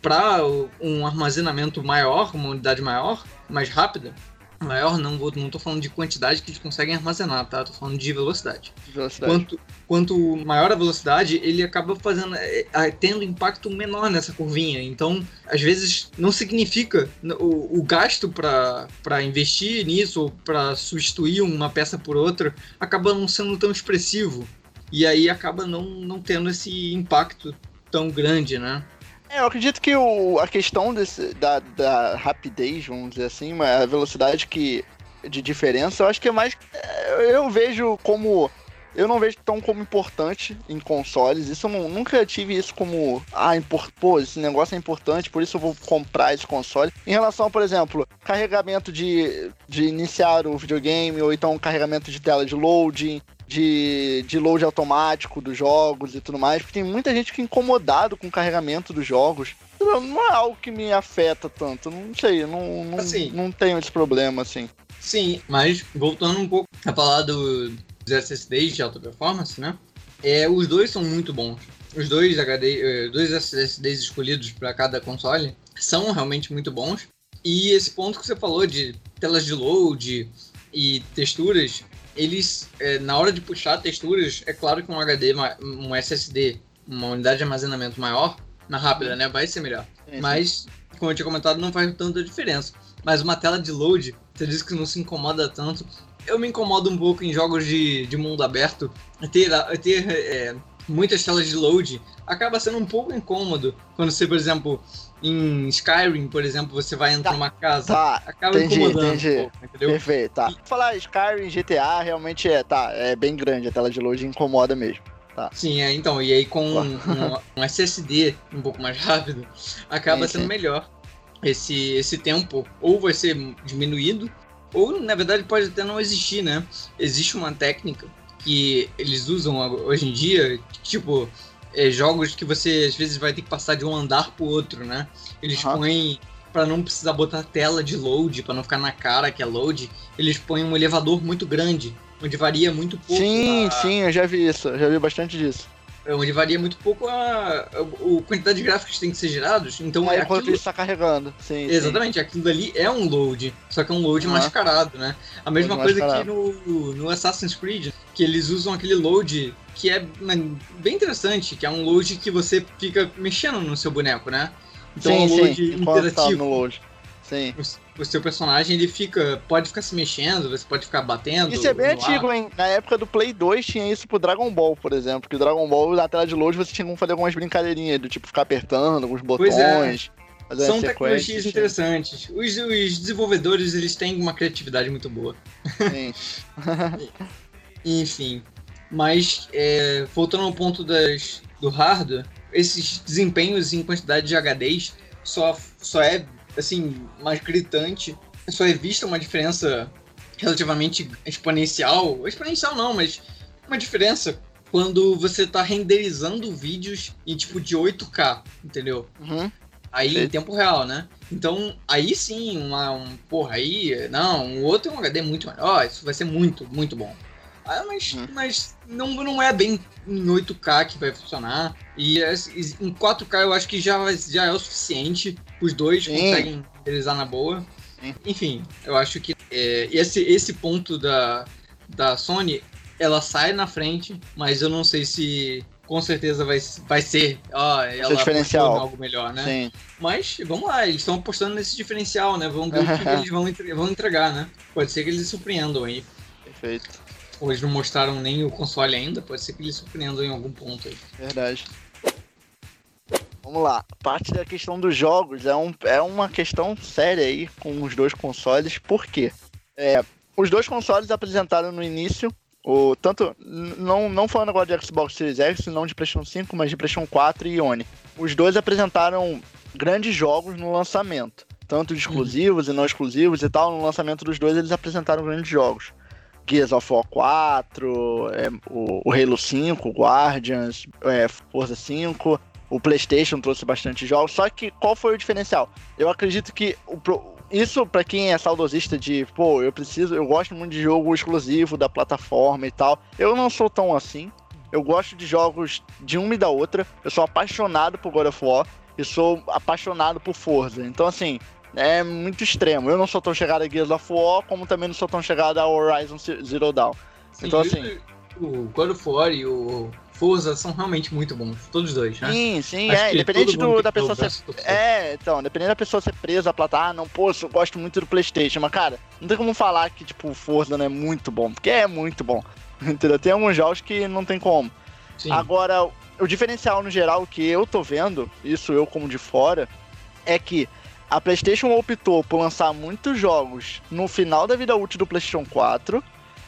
Para um armazenamento maior, uma unidade maior, mais rápida, maior não não tô falando de quantidade que eles conseguem armazenar, tá? Tô falando de velocidade. velocidade. Quanto, quanto maior a velocidade, ele acaba fazendo é, é, tendo impacto menor nessa curvinha. Então, às vezes não significa o, o gasto para investir nisso ou para substituir uma peça por outra acaba não sendo tão expressivo e aí acaba não, não tendo esse impacto tão grande, né? É, eu acredito que o, a questão desse, da, da rapidez, vamos dizer assim, a velocidade que de diferença, eu acho que é mais. É, eu vejo como. Eu não vejo tão como importante em consoles. Isso eu não, nunca tive isso como. Ah, import, pô, esse negócio é importante, por isso eu vou comprar esse console. Em relação, por exemplo, carregamento de, de iniciar o videogame, ou então carregamento de tela de loading, de, de load automático dos jogos e tudo mais, porque tem muita gente que é incomodado com o carregamento dos jogos. Não é algo que me afeta tanto, não sei, não, não, Assim. não tenho esse problema, assim. Sim, mas voltando um pouco a falar do, dos SSDs de alta performance, né? É, os dois são muito bons. Os dois HD, eh, dois SSDs escolhidos para cada console são realmente muito bons. E esse ponto que você falou de telas de load e texturas, eles, eh, na hora de puxar texturas, é claro que um HD, um SSD, uma unidade de armazenamento maior, na rápida, né, vai ser melhor. Sim. Mas, como eu tinha comentado, não faz tanta diferença. Mas uma tela de load, você disse que não se incomoda tanto. Eu me incomodo um pouco em jogos de, de mundo aberto. Ter, ter é, muitas telas de load acaba sendo um pouco incômodo. Quando você, por exemplo, em Skyrim, por exemplo, você vai entrar Tá, numa casa. Tá, acaba entendi, incomodando entendi. um pouco, entendeu? perfeito, tá. Falar Skyrim, GTA, realmente é, tá, é bem grande, a tela de load incomoda mesmo. Sim, é, então, e aí com um, um SSD um pouco mais rápido, acaba Sim, sendo sim. melhor. Esse, esse tempo ou vai ser diminuído, ou na verdade pode até não existir, né? Existe uma técnica que eles usam hoje em dia, tipo, é, jogos que você às vezes vai ter que passar de um andar pro outro, né? Eles Aham. põem, para não precisar botar tela de load, para não ficar na cara que é load, eles põem um elevador muito grande, onde varia muito pouco. Sim, a- sim, eu já vi isso, eu já vi bastante disso. É, onde varia muito pouco a, a, a quantidade de gráficos que tem que ser gerados. Então, Aí é enquanto aquilo, isso tá carregando, sim. sim. exatamente, aquilo ali é um load, só que é um load Aham. mascarado, né? A mesma Load coisa que no, no Assassin's Creed, que eles usam aquele load que é né, bem interessante, que é um load que você fica mexendo no seu boneco, né? Então é sim, um load sim, tá interativo. Sim. O, o seu personagem ele fica. pode ficar se mexendo, você pode ficar batendo. Isso é bem no ar. antigo, hein? Na época do Play 2 tinha isso pro Dragon Ball, por exemplo. Que o Dragon Ball, na tela de load, você tinha como fazer algumas brincadeirinhas, do tipo ficar apertando alguns é. botões. fazer São as tecnologias sequências, interessantes. Os, os desenvolvedores eles têm uma criatividade muito boa. Sim. Enfim. Mas, é, voltando ao ponto das, do hardware, esses desempenhos em quantidade de HDs só, só é, assim, mais gritante. Só é vista uma diferença relativamente exponencial. Exponencial não, mas uma diferença quando você tá renderizando vídeos em tipo de 8K, entendeu? Uhum. Aí em tempo real, né? Então, aí sim, uma, um. Porra, aí. Não, um outro é um HD muito melhor. Isso vai ser muito, muito bom. Ah, mas, Hum. mas não, não é bem em 8K que vai funcionar. E es- em 4K eu acho que já, já é o suficiente. Os dois Sim. conseguem renderizar na boa. Sim. Enfim, eu acho que é, esse, esse ponto da, da Sony, ela sai na frente, mas eu não sei se com certeza vai, vai ser. Ó, ela diferencial. algo melhor, né? Sim. Mas vamos lá, eles estão apostando nesse diferencial, né? Vamos ver o que eles vão, entre- vão entregar, né? Pode ser que eles surpreendam aí. Perfeito. Ou eles não mostraram nem o console ainda, pode ser que eles surpreendam em algum ponto aí. Verdade. Vamos lá. Parte da questão dos jogos é, um, é uma questão séria aí com os dois consoles. Por quê? É, os dois consoles apresentaram no início, o, tanto, não, não falando agora de Xbox Series X, não de PlayStation 5, mas de PlayStation 4 e One. Os dois apresentaram grandes jogos no lançamento. Tanto de exclusivos e não exclusivos e tal. No lançamento dos dois, eles apresentaram grandes jogos. Gears of War 4, é, o, o Halo 5, o Guardians, é, Forza 5, o PlayStation trouxe bastante jogos. Só que qual foi o diferencial? Eu acredito que o isso para quem é saudosista de, pô, eu preciso, eu gosto muito de jogo exclusivo da plataforma e tal. Eu não sou tão assim. Eu gosto de jogos de uma e da outra. Eu sou apaixonado por God of War e sou apaixonado por Forza. Então assim, é muito extremo. Eu não sou tão chegado a Gears of War, como também não sou tão chegado a Horizon Zero Dawn. Então, Sim, assim- O God of War e o Forza são realmente muito bons, todos os dois, né? Sim, sim, Acho é. Independente do, da pessoa ser. É, então, independente da pessoa ser presa a plata, ah, não, pô, eu gosto muito do Playstation, mas, cara, não tem como falar que, tipo, o Forza não é muito bom, porque é muito bom. Entendeu? Tem alguns jogos que não tem como. Sim. Agora, o diferencial no geral que eu tô vendo, isso eu como de fora, é que a PlayStation optou por lançar muitos jogos no final da vida útil do PlayStation 4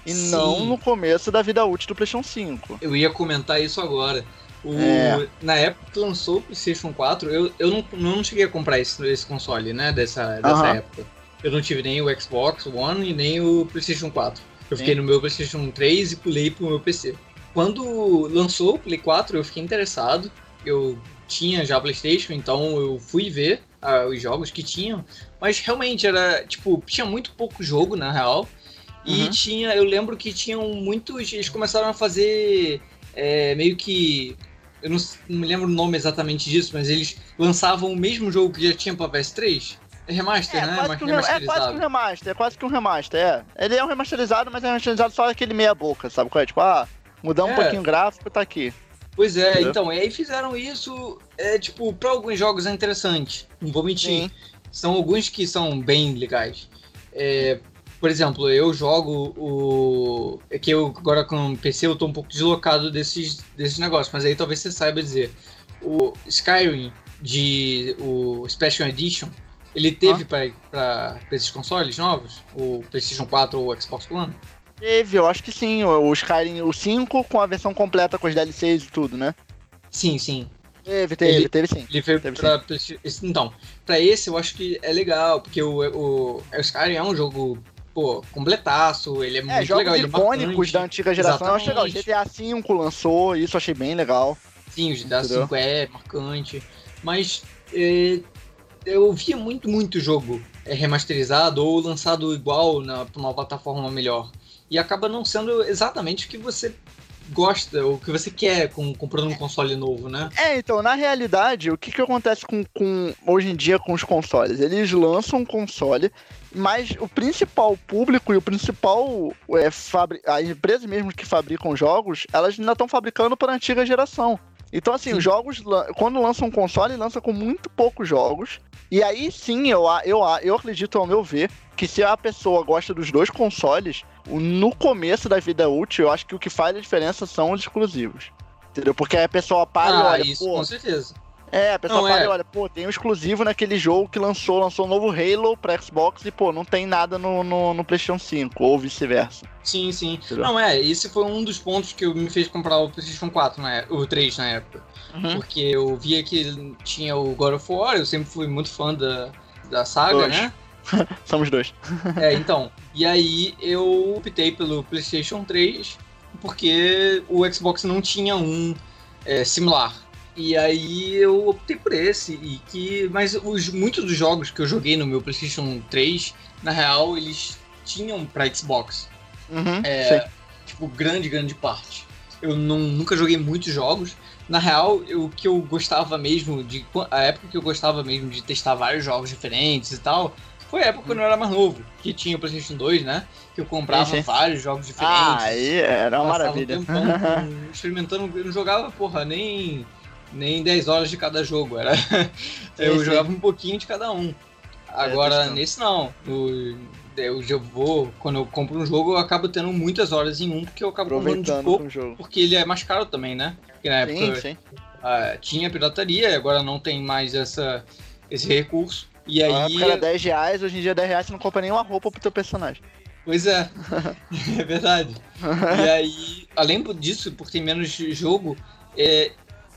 e Sim. não no começo da vida útil do PlayStation 5. Eu ia comentar isso agora. O- É. Na época que lançou o PlayStation 4, eu, eu não, não cheguei a comprar esse, esse console, né? Dessa, dessa Aham. época. Eu não tive nem o Xbox One e nem o PlayStation 4. Eu fiquei no meu PlayStation 3 e pulei pro meu PC. Quando lançou o Play 4, eu fiquei interessado. Eu tinha já PlayStation, então eu fui ver uh, os jogos que tinham. Mas realmente era, tipo, tinha muito pouco jogo, na real. E uhum. tinha, eu lembro que tinham muitos. Eles começaram a fazer é, meio que. Eu não, não, me lembro o nome exatamente disso, mas eles lançavam o mesmo jogo que já tinha pra PS3. É remaster, é, né? Quase um, é quase que um remaster, é quase que um remaster, é. Ele é um remasterizado, mas é um remasterizado só aquele meia boca, sabe qual é? Tipo, ah, mudar um é. pouquinho o gráfico tá aqui. Pois é, Entendeu? então, e aí fizeram isso, é, tipo, pra alguns jogos é interessante, não vou mentir. Sim. São alguns que são bem legais. É, por exemplo, eu jogo o. É que eu agora com o PC eu tô um pouco deslocado desses, desses negócios, mas aí talvez você saiba dizer. O Skyrim de o Special Edition, ele teve ah. para esses consoles novos? O PlayStation 4 ou o Xbox One? Teve, eu acho que sim. O Skyrim, o 5 com a versão completa com os DLCs e tudo, né? Sim, sim. Teve, teve, ele, teve sim. Ele veio teve pra, sim. Então, pra esse eu acho que é legal, porque o, o, o Skyrim é um jogo, pô, completaço, ele é, é muito legal. Jogos é icônicos da antiga geração, eu acho legal. O GTA V lançou, isso eu achei bem legal. Sim, o GTA V é marcante, mas é, eu via muito, muito jogo é, remasterizado ou lançado igual na, pra uma plataforma melhor e acaba não sendo exatamente o que você gosta, o que você quer com, comprando um console novo, né? É, então, na realidade, o que, que acontece com, com hoje em dia com os consoles? Eles lançam um console, mas o principal público e o principal é, fabri as empresas mesmo que fabricam jogos, elas ainda estão fabricando para a antiga geração. Então, assim, sim. os jogos, quando lançam um console, lança com muito poucos jogos. E aí sim, eu, eu, eu acredito, ao meu ver, que se a pessoa gosta dos dois consoles, no começo da vida útil, eu acho que o que faz a diferença são os exclusivos. Entendeu? Porque aí a pessoa para ah, e olha, isso, pô, com certeza. É, a pessoa não, para é. olha, pô, tem um exclusivo naquele jogo que lançou, lançou um novo Halo pra Xbox e, pô, não tem nada no, no, no PlayStation 5, ou vice-versa. Sim, sim. Entendeu? Não, é, esse foi um dos pontos que me fez comprar o PlayStation 4, né, o 3 na época. Uhum. Porque eu via que tinha o God of War, eu sempre fui muito fã da, da saga, Dois. né? Somos dois. é, então. E aí eu optei pelo PlayStation 3 porque o Xbox não tinha um é, similar. E aí eu optei por esse. E que, mas os, muitos dos jogos que eu joguei no meu PlayStation 3, na real, eles tinham para Xbox. Uhum, é, tipo, grande, grande parte. Eu não, nunca joguei muitos jogos. Na real, o que eu gostava mesmo de. A época que eu gostava mesmo de testar vários jogos diferentes e tal, foi a época quando eu era mais novo, que tinha o PlayStation 2, né? Que eu comprava sim, sim. vários jogos diferentes. Ah, aí era uma maravilha. Um tempão, experimentando, eu não jogava, porra, nem nem 10 horas de cada jogo. Era eu sim, jogava um pouquinho de cada um. Agora, é, nesse não. No, eu já vou, quando eu compro um jogo, eu acabo tendo muitas horas em um, porque eu acabo comprando de pouco, porque ele é mais caro também, né? Porque na época sim, uh, tinha pirataria, agora não tem mais essa, esse recurso. E aí. Na época era 10 reais, hoje em dia 10 reais você não compra nenhuma roupa pro teu personagem. Pois é, é verdade. e aí, além disso, por ter menos jogo, é,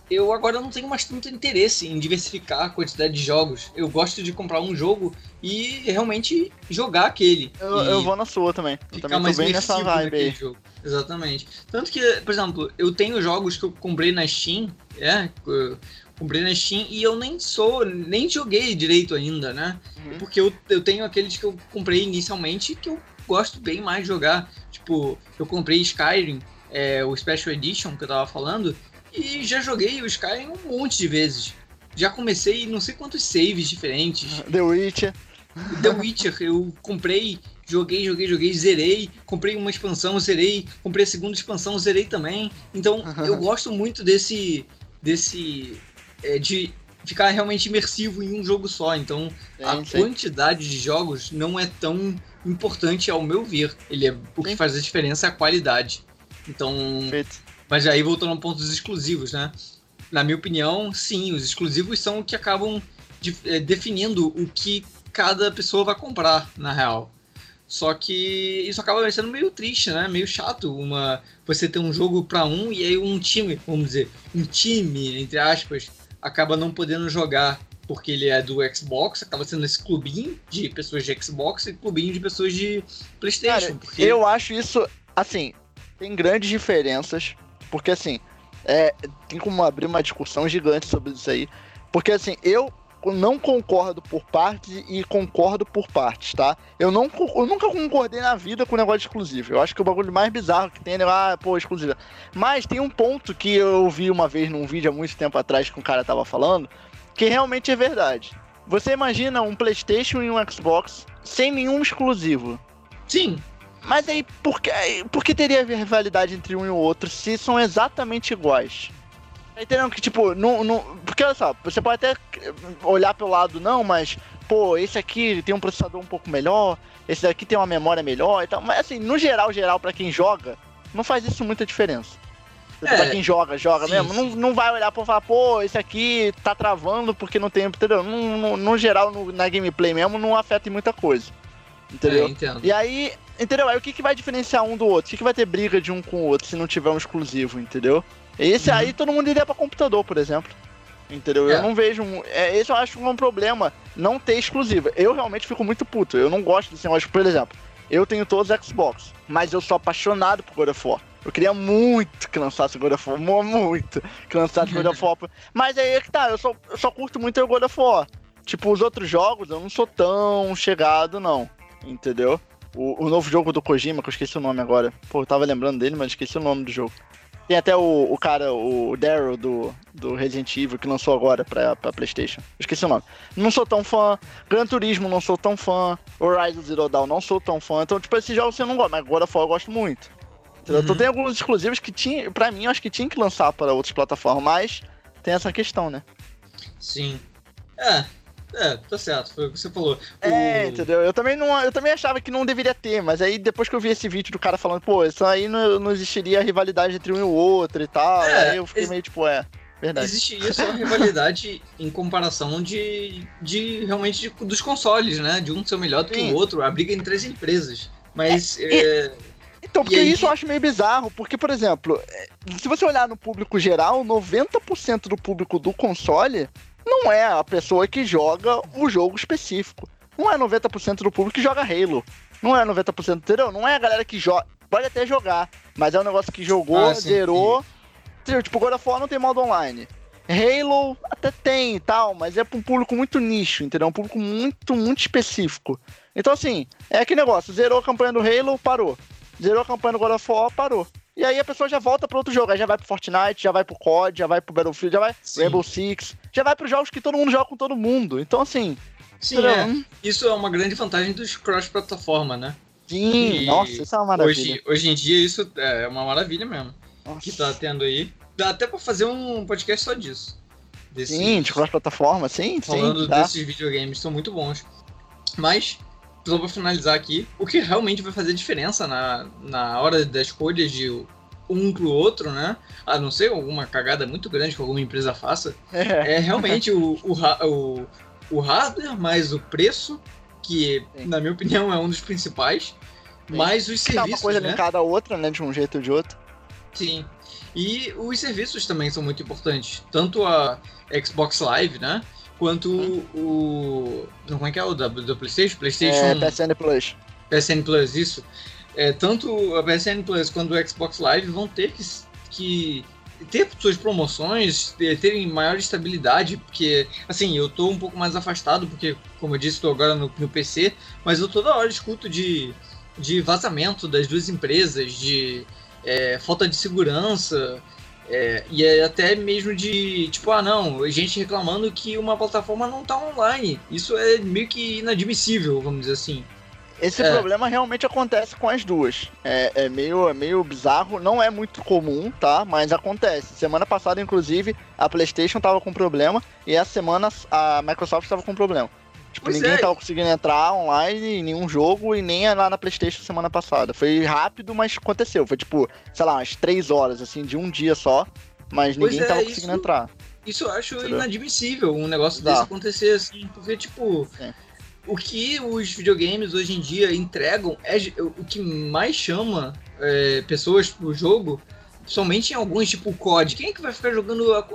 eu agora não tenho mais tanto interesse em diversificar a quantidade de jogos. Eu gosto de comprar um jogo e realmente jogar aquele. Eu, eu vou na sua também. Eu também mais bem nessa vibe aí. Jogo. Exatamente. Tanto que, por exemplo, eu tenho jogos que eu comprei na Steam, é, comprei na Steam e eu nem sou, nem joguei direito ainda, né? Uhum. Porque eu, eu tenho aqueles que eu comprei inicialmente que eu gosto bem mais de jogar. Tipo, eu comprei Skyrim, é, o Special Edition que eu tava falando, e já joguei o Skyrim um monte de vezes. Já comecei não sei quantos saves diferentes. The Witcher. The Witcher, eu comprei, joguei, joguei, joguei, zerei. Comprei uma expansão, zerei. Comprei a segunda expansão, zerei também. Então eu gosto muito desse. desse. É, de ficar realmente imersivo em um jogo só. Então sim, a sim. quantidade de jogos não é tão importante ao meu ver. Ele é o que sim. faz a diferença é a qualidade. Então. Perfeito. Mas aí voltando ao ponto dos exclusivos, né? Na minha opinião, sim, os exclusivos são o que acabam de, é, definindo o que cada pessoa vai comprar, na real. Só que isso acaba sendo meio triste, né? Meio chato uma você ter um jogo para um e aí um time, vamos dizer, um time entre aspas, acaba não podendo jogar porque ele é do Xbox, acaba sendo esse clubinho de pessoas de Xbox e clubinho de pessoas de PlayStation. Cara, porque... Eu acho isso, assim, tem grandes diferenças, porque assim, é, tem como abrir uma discussão gigante sobre isso aí, porque assim, eu não concordo por partes e concordo por partes, tá? Eu, não, eu nunca concordei na vida com o negócio exclusivo. Eu acho que o bagulho mais bizarro que tem é, ah, pô, exclusivo. Mas tem um ponto que eu vi uma vez num vídeo há muito tempo atrás que um cara tava falando, que realmente é verdade. Você imagina um PlayStation e um Xbox sem nenhum exclusivo. Sim. Mas aí, por que, por que teria rivalidade entre um e o outro se são exatamente iguais? Tá entendendo que, tipo, não, não. Porque olha só, você pode até olhar pelo lado, não, mas, pô, esse aqui tem um processador um pouco melhor, esse daqui tem uma memória melhor e tal. Mas assim, no geral, geral, para quem joga, não faz isso muita diferença. É, pra quem joga, joga sim, mesmo, sim. Não, não vai olhar pra falar, pô, esse aqui tá travando porque não tem. Entendeu? No, no, no geral, no, na gameplay mesmo, não afeta em muita coisa. Entendeu? É, e aí, entendeu? Aí o que, que vai diferenciar um do outro? O que, que vai ter briga de um com o outro se não tiver um exclusivo, entendeu? Esse uhum. aí todo mundo iria pra computador, por exemplo. Entendeu? É. Eu não vejo. Um, é, esse eu acho um problema não ter exclusiva. Eu realmente fico muito puto. Eu não gosto desse negócio. Por exemplo, eu tenho todos os Xbox, mas eu sou apaixonado por God of War. Eu queria muito que lançasse God of War, muito que lançasse God of War. Mas aí é que tá, eu só, eu só curto muito o God of War. Tipo, os outros jogos eu não sou tão chegado, não. Entendeu? O, o novo jogo do Kojima, que eu esqueci o nome agora. Pô, eu tava lembrando dele, mas esqueci o nome do jogo. Tem até o, o cara, o Daryl do, do Resident Evil, que lançou agora pra, pra PlayStation. Esqueci o nome. Não sou tão fã. Gran Turismo, não sou tão fã. Horizon Zero Dawn, não sou tão fã. Então, tipo, esses jogos você não gosta, mas agora fora eu gosto muito. Uhum. Então tem alguns exclusivos que tinha, pra mim, eu acho que tinha que lançar para outras plataformas, mas tem essa questão, né? Sim. É, é, tá certo, foi o que você falou. É, o... entendeu? Eu também, não, eu também achava que não deveria ter, mas aí depois que eu vi esse vídeo do cara falando, pô, isso aí não, não existiria rivalidade entre um e o outro e tal, é, aí eu fiquei ex... meio tipo, é. Verdade. Existiria só rivalidade em comparação de, de realmente de, dos consoles, né? De um ser melhor do Sim. que o outro, a briga entre as empresas. Mas. É, é... Então, porque aí... isso eu acho meio bizarro, porque, por exemplo, é, se você olhar no público geral, 90% do público do console não é a pessoa que joga o jogo específico. Não é 90% do público que joga Halo. Não é 90%, entendeu? Não é a galera que joga. Pode até jogar, mas é um negócio que jogou, ah, zerou. Sim. Tipo, God of War não tem modo online. Halo até tem e tal, mas é para um público muito nicho, entendeu? Um público muito, muito específico. Então, assim, é aquele negócio: zerou a campanha do Halo, parou. Zerou a campanha do God of War, parou. E aí a pessoa já volta para outro jogo, aí já vai pro Fortnite, já vai pro COD, já vai pro Battlefield, já vai Sim. Rainbow Six, já vai pros jogos que todo mundo joga com todo mundo. Então, assim. Sim, é. Isso é uma grande vantagem dos cross-plataforma, né? Sim, e nossa, isso é uma maravilha. Hoje, hoje em dia isso é uma maravilha mesmo. Nossa. Que tá tendo aí. Dá até pra fazer um podcast só disso. Desse, sim, de cross-plataforma, sim, falando sim. Falando desses videogames, são muito bons. Mas, só pra finalizar aqui, o que realmente vai fazer diferença na, na hora da escolha de um pro outro, né? A não ser alguma cagada muito grande que alguma empresa faça. É, é realmente o, o, o, o, hardware mais o preço, que Sim. na minha opinião é um dos principais, Sim. mais os serviços. É uma coisa né? linkada a outra, né? De um jeito ou de outro. Sim. E os serviços também são muito importantes. Tanto a Xbox Live, né? Quanto hum. o. Como é que é o da, do PlayStation? PlayStation. É, PSN Plus. PSN Plus, isso é, tanto a PSN Plus quanto o Xbox Live vão ter que, que ter suas promoções, terem maior estabilidade, porque, assim, eu tô um pouco mais afastado, porque, como eu disse, estou agora no, no, PC, mas eu toda hora escuto de, de vazamento das duas empresas, de é, falta de segurança, é, e é até mesmo de, tipo, ah, não, gente reclamando que uma plataforma não tá online. Isso é meio que inadmissível, vamos dizer assim. Esse é. problema realmente acontece com as duas. É, é, meio, é meio bizarro, não é muito comum, tá? Mas acontece. Semana passada, inclusive, a PlayStation tava com problema e essa semana a Microsoft tava com problema. Tipo, pois ninguém é. tava conseguindo entrar online em nenhum jogo e nem lá na PlayStation semana passada. Foi rápido, mas aconteceu. Foi tipo, sei lá, umas três horas, assim, de um dia só, mas ninguém pois é, tava conseguindo isso, entrar. Isso eu acho Entendeu? inadmissível, um negócio desse acontecer assim, porque, tipo. Sim o que os videogames hoje em dia entregam é o que mais chama é, pessoas pro jogo, somente em alguns, tipo o COD. Quem é que vai ficar jogando a,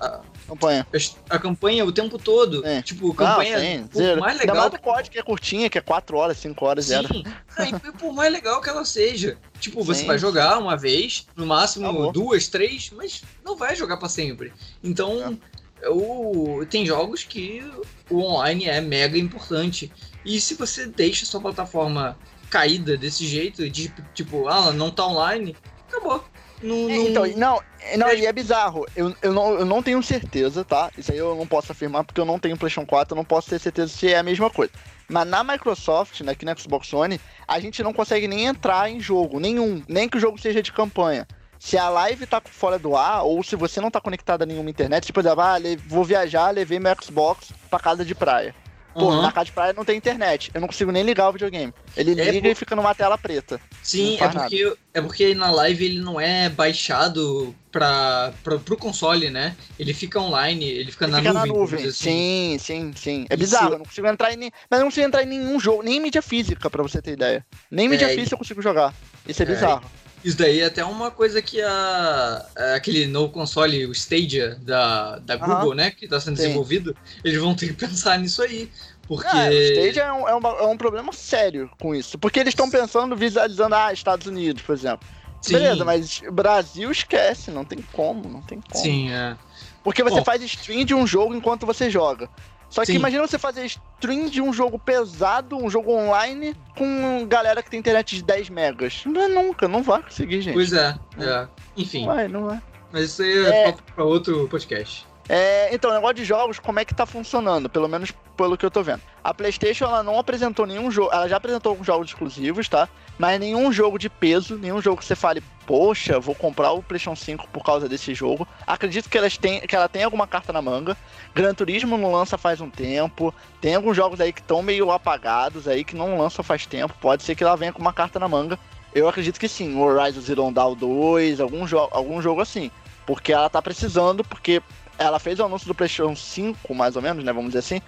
a, Campanha. A campanha o tempo todo. É. Tipo, campanha Ah, sim, por zero. mais Ainda legal. mais do COD, que é curtinha, que é 4 horas, 5 horas, zero. Sim. E por mais legal que ela seja. Tipo, você Sim. vai jogar uma vez, no máximo Acabou. duas, três, mas não vai jogar pra sempre. Então, o... tem jogos que o online é mega importante. E se você deixa sua plataforma caída desse jeito, de tipo, ah, não tá online, acabou. Não, É, Então, não, não, e é bizarro. Eu, eu, não, eu não tenho certeza, tá? Isso aí eu não posso afirmar porque eu não tenho PlayStation 4, eu não posso ter certeza se é a mesma coisa. Mas na Microsoft, né, aqui na Xbox One, a gente não consegue nem entrar em jogo, nenhum, nem que o jogo seja de campanha. Se a live tá fora do ar, ou se você não tá conectado a nenhuma internet, tipo, ah, vou viajar, levei meu Xbox pra casa de praia. Pô, Aham. na casa de praia não tem internet. Eu não consigo nem ligar o videogame. Ele É, liga pô. e fica numa tela preta. Sim, é porque, é porque na live ele não é baixado pra, pra, pro console, né? Ele fica online, ele fica, Ele na, fica nuvem, na nuvem. assim. Sim, sim, sim. É E bizarro. se- Eu não consigo entrar em. nem- Mas eu não consigo entrar em nenhum jogo, nem em mídia física, pra você ter ideia. Nem mídia É, física eu consigo jogar. Isso é, É, bizarro. Isso daí é até uma coisa que a, a- aquele novo console, o Stadia da, da. Google, né, que tá sendo Sim. desenvolvido, eles vão ter que pensar nisso aí. Porque. Ah, o Stage é um, é, um, é um problema sério com isso. Porque eles estão pensando, visualizando, ah, Estados Unidos, por exemplo. Sim, Beleza, mas Brasil esquece, não tem como, não tem como. Sim, é. Porque você Bom. faz stream de um jogo enquanto você joga. Só que Sim. imagina você fazer stream de um jogo pesado, um jogo online, com galera que tem internet de 10 megas. Não é nunca, não vai conseguir, gente. Pois é, é. Enfim, Não vai, não vai. mas isso aí é, É. papo pra outro podcast. É, então, o negócio de jogos, como é que tá funcionando? Pelo menos pelo que eu tô vendo. A PlayStation, ela não apresentou nenhum jogo. Ela já apresentou alguns jogos exclusivos, tá? Mas nenhum jogo de peso, nenhum jogo que você fale, poxa, vou comprar o PlayStation 5 por causa desse jogo. Acredito que, elas têm, que ela tem alguma carta na manga. Gran Turismo não lança faz um tempo. Tem alguns jogos aí que estão meio apagados aí, que não lançam faz tempo. Pode ser que ela venha com uma carta na manga. Eu acredito que sim. Horizon Zero Dawn 2, algum, jo algum jogo assim. Porque ela tá precisando, porque ela fez o anúncio do PlayStation 5, mais ou menos, né? Vamos dizer assim,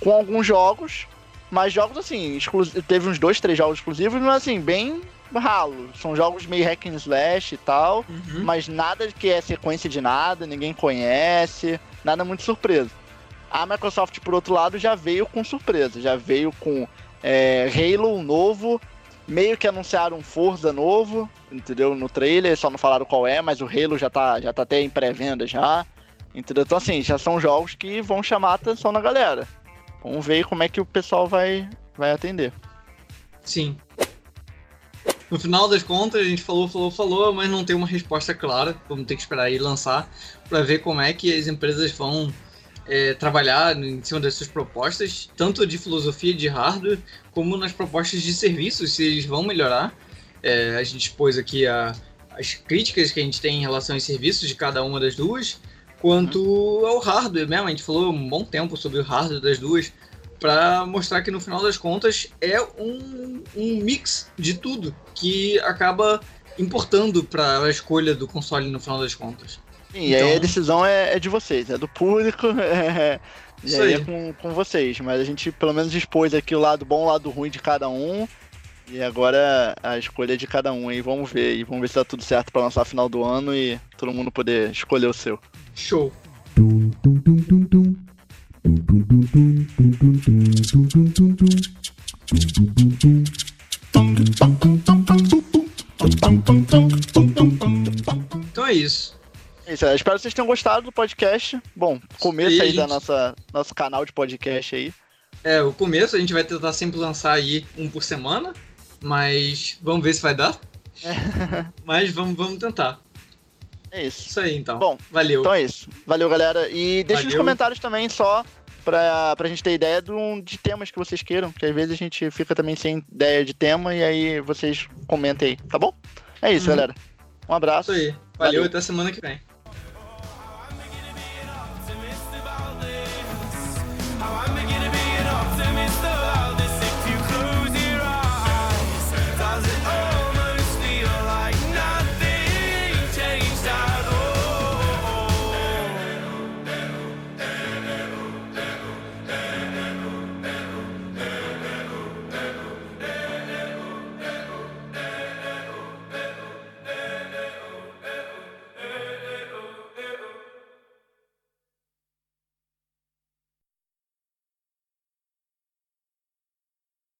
com alguns jogos, mas jogos assim, teve uns dois, três jogos exclusivos, mas assim, bem ralo. São jogos meio hack and slash e tal, Uhum. mas nada que é sequência de nada, ninguém conhece, nada muito surpresa. A Microsoft, por outro lado, já veio com surpresa, já veio com é, Halo novo, meio que anunciaram um Forza novo, entendeu? No trailer, só não falaram qual é, mas o Halo já tá, já tá até em pré-venda já. Entendeu? Então, assim, já são jogos que vão chamar a atenção da galera. Vamos ver como é que o pessoal vai, vai atender. Sim. No final das contas, a gente falou, falou, falou, mas não tem uma resposta clara. Vamos ter que esperar aí lançar para ver como é que as empresas vão é, trabalhar em cima das suas propostas, tanto de filosofia de hardware, como nas propostas de serviços, se eles vão melhorar. É, a gente expôs aqui a- as críticas que a gente tem em relação aos serviços de cada uma das duas, quanto ao hardware mesmo. A gente falou um bom tempo sobre o hardware das duas, para mostrar que no final das contas é um, um mix de tudo que acaba importando para a escolha do console no final das contas. Sim, e aí a Então- decisão é, é de vocês, é do público, é, aí. é com, com vocês. Mas a gente pelo menos expôs aqui o lado bom e o lado ruim de cada um. E agora a escolha de cada um aí, vamos ver. E vamos ver se dá tudo certo para lançar final do ano e todo mundo poder escolher o seu. Show! Então é isso. É isso, espero que vocês tenham gostado do podcast. Bom, começo aí gente... da nossa nosso canal de podcast aí. É, o começo a gente vai tentar sempre lançar aí um por semana mas vamos ver se vai dar. mas vamos, vamos tentar. É isso. Isso aí então. Bom, Valeu. Então é isso. Valeu, galera. E deixa nos Valeu. comentários também só pra, pra gente ter ideia de, um- de temas que vocês queiram. Que às vezes a gente fica também sem ideia de tema e aí vocês comentem aí, tá bom? É isso, Uhum. galera. Um abraço. Isso aí. Valeu, Valeu. até semana que vem.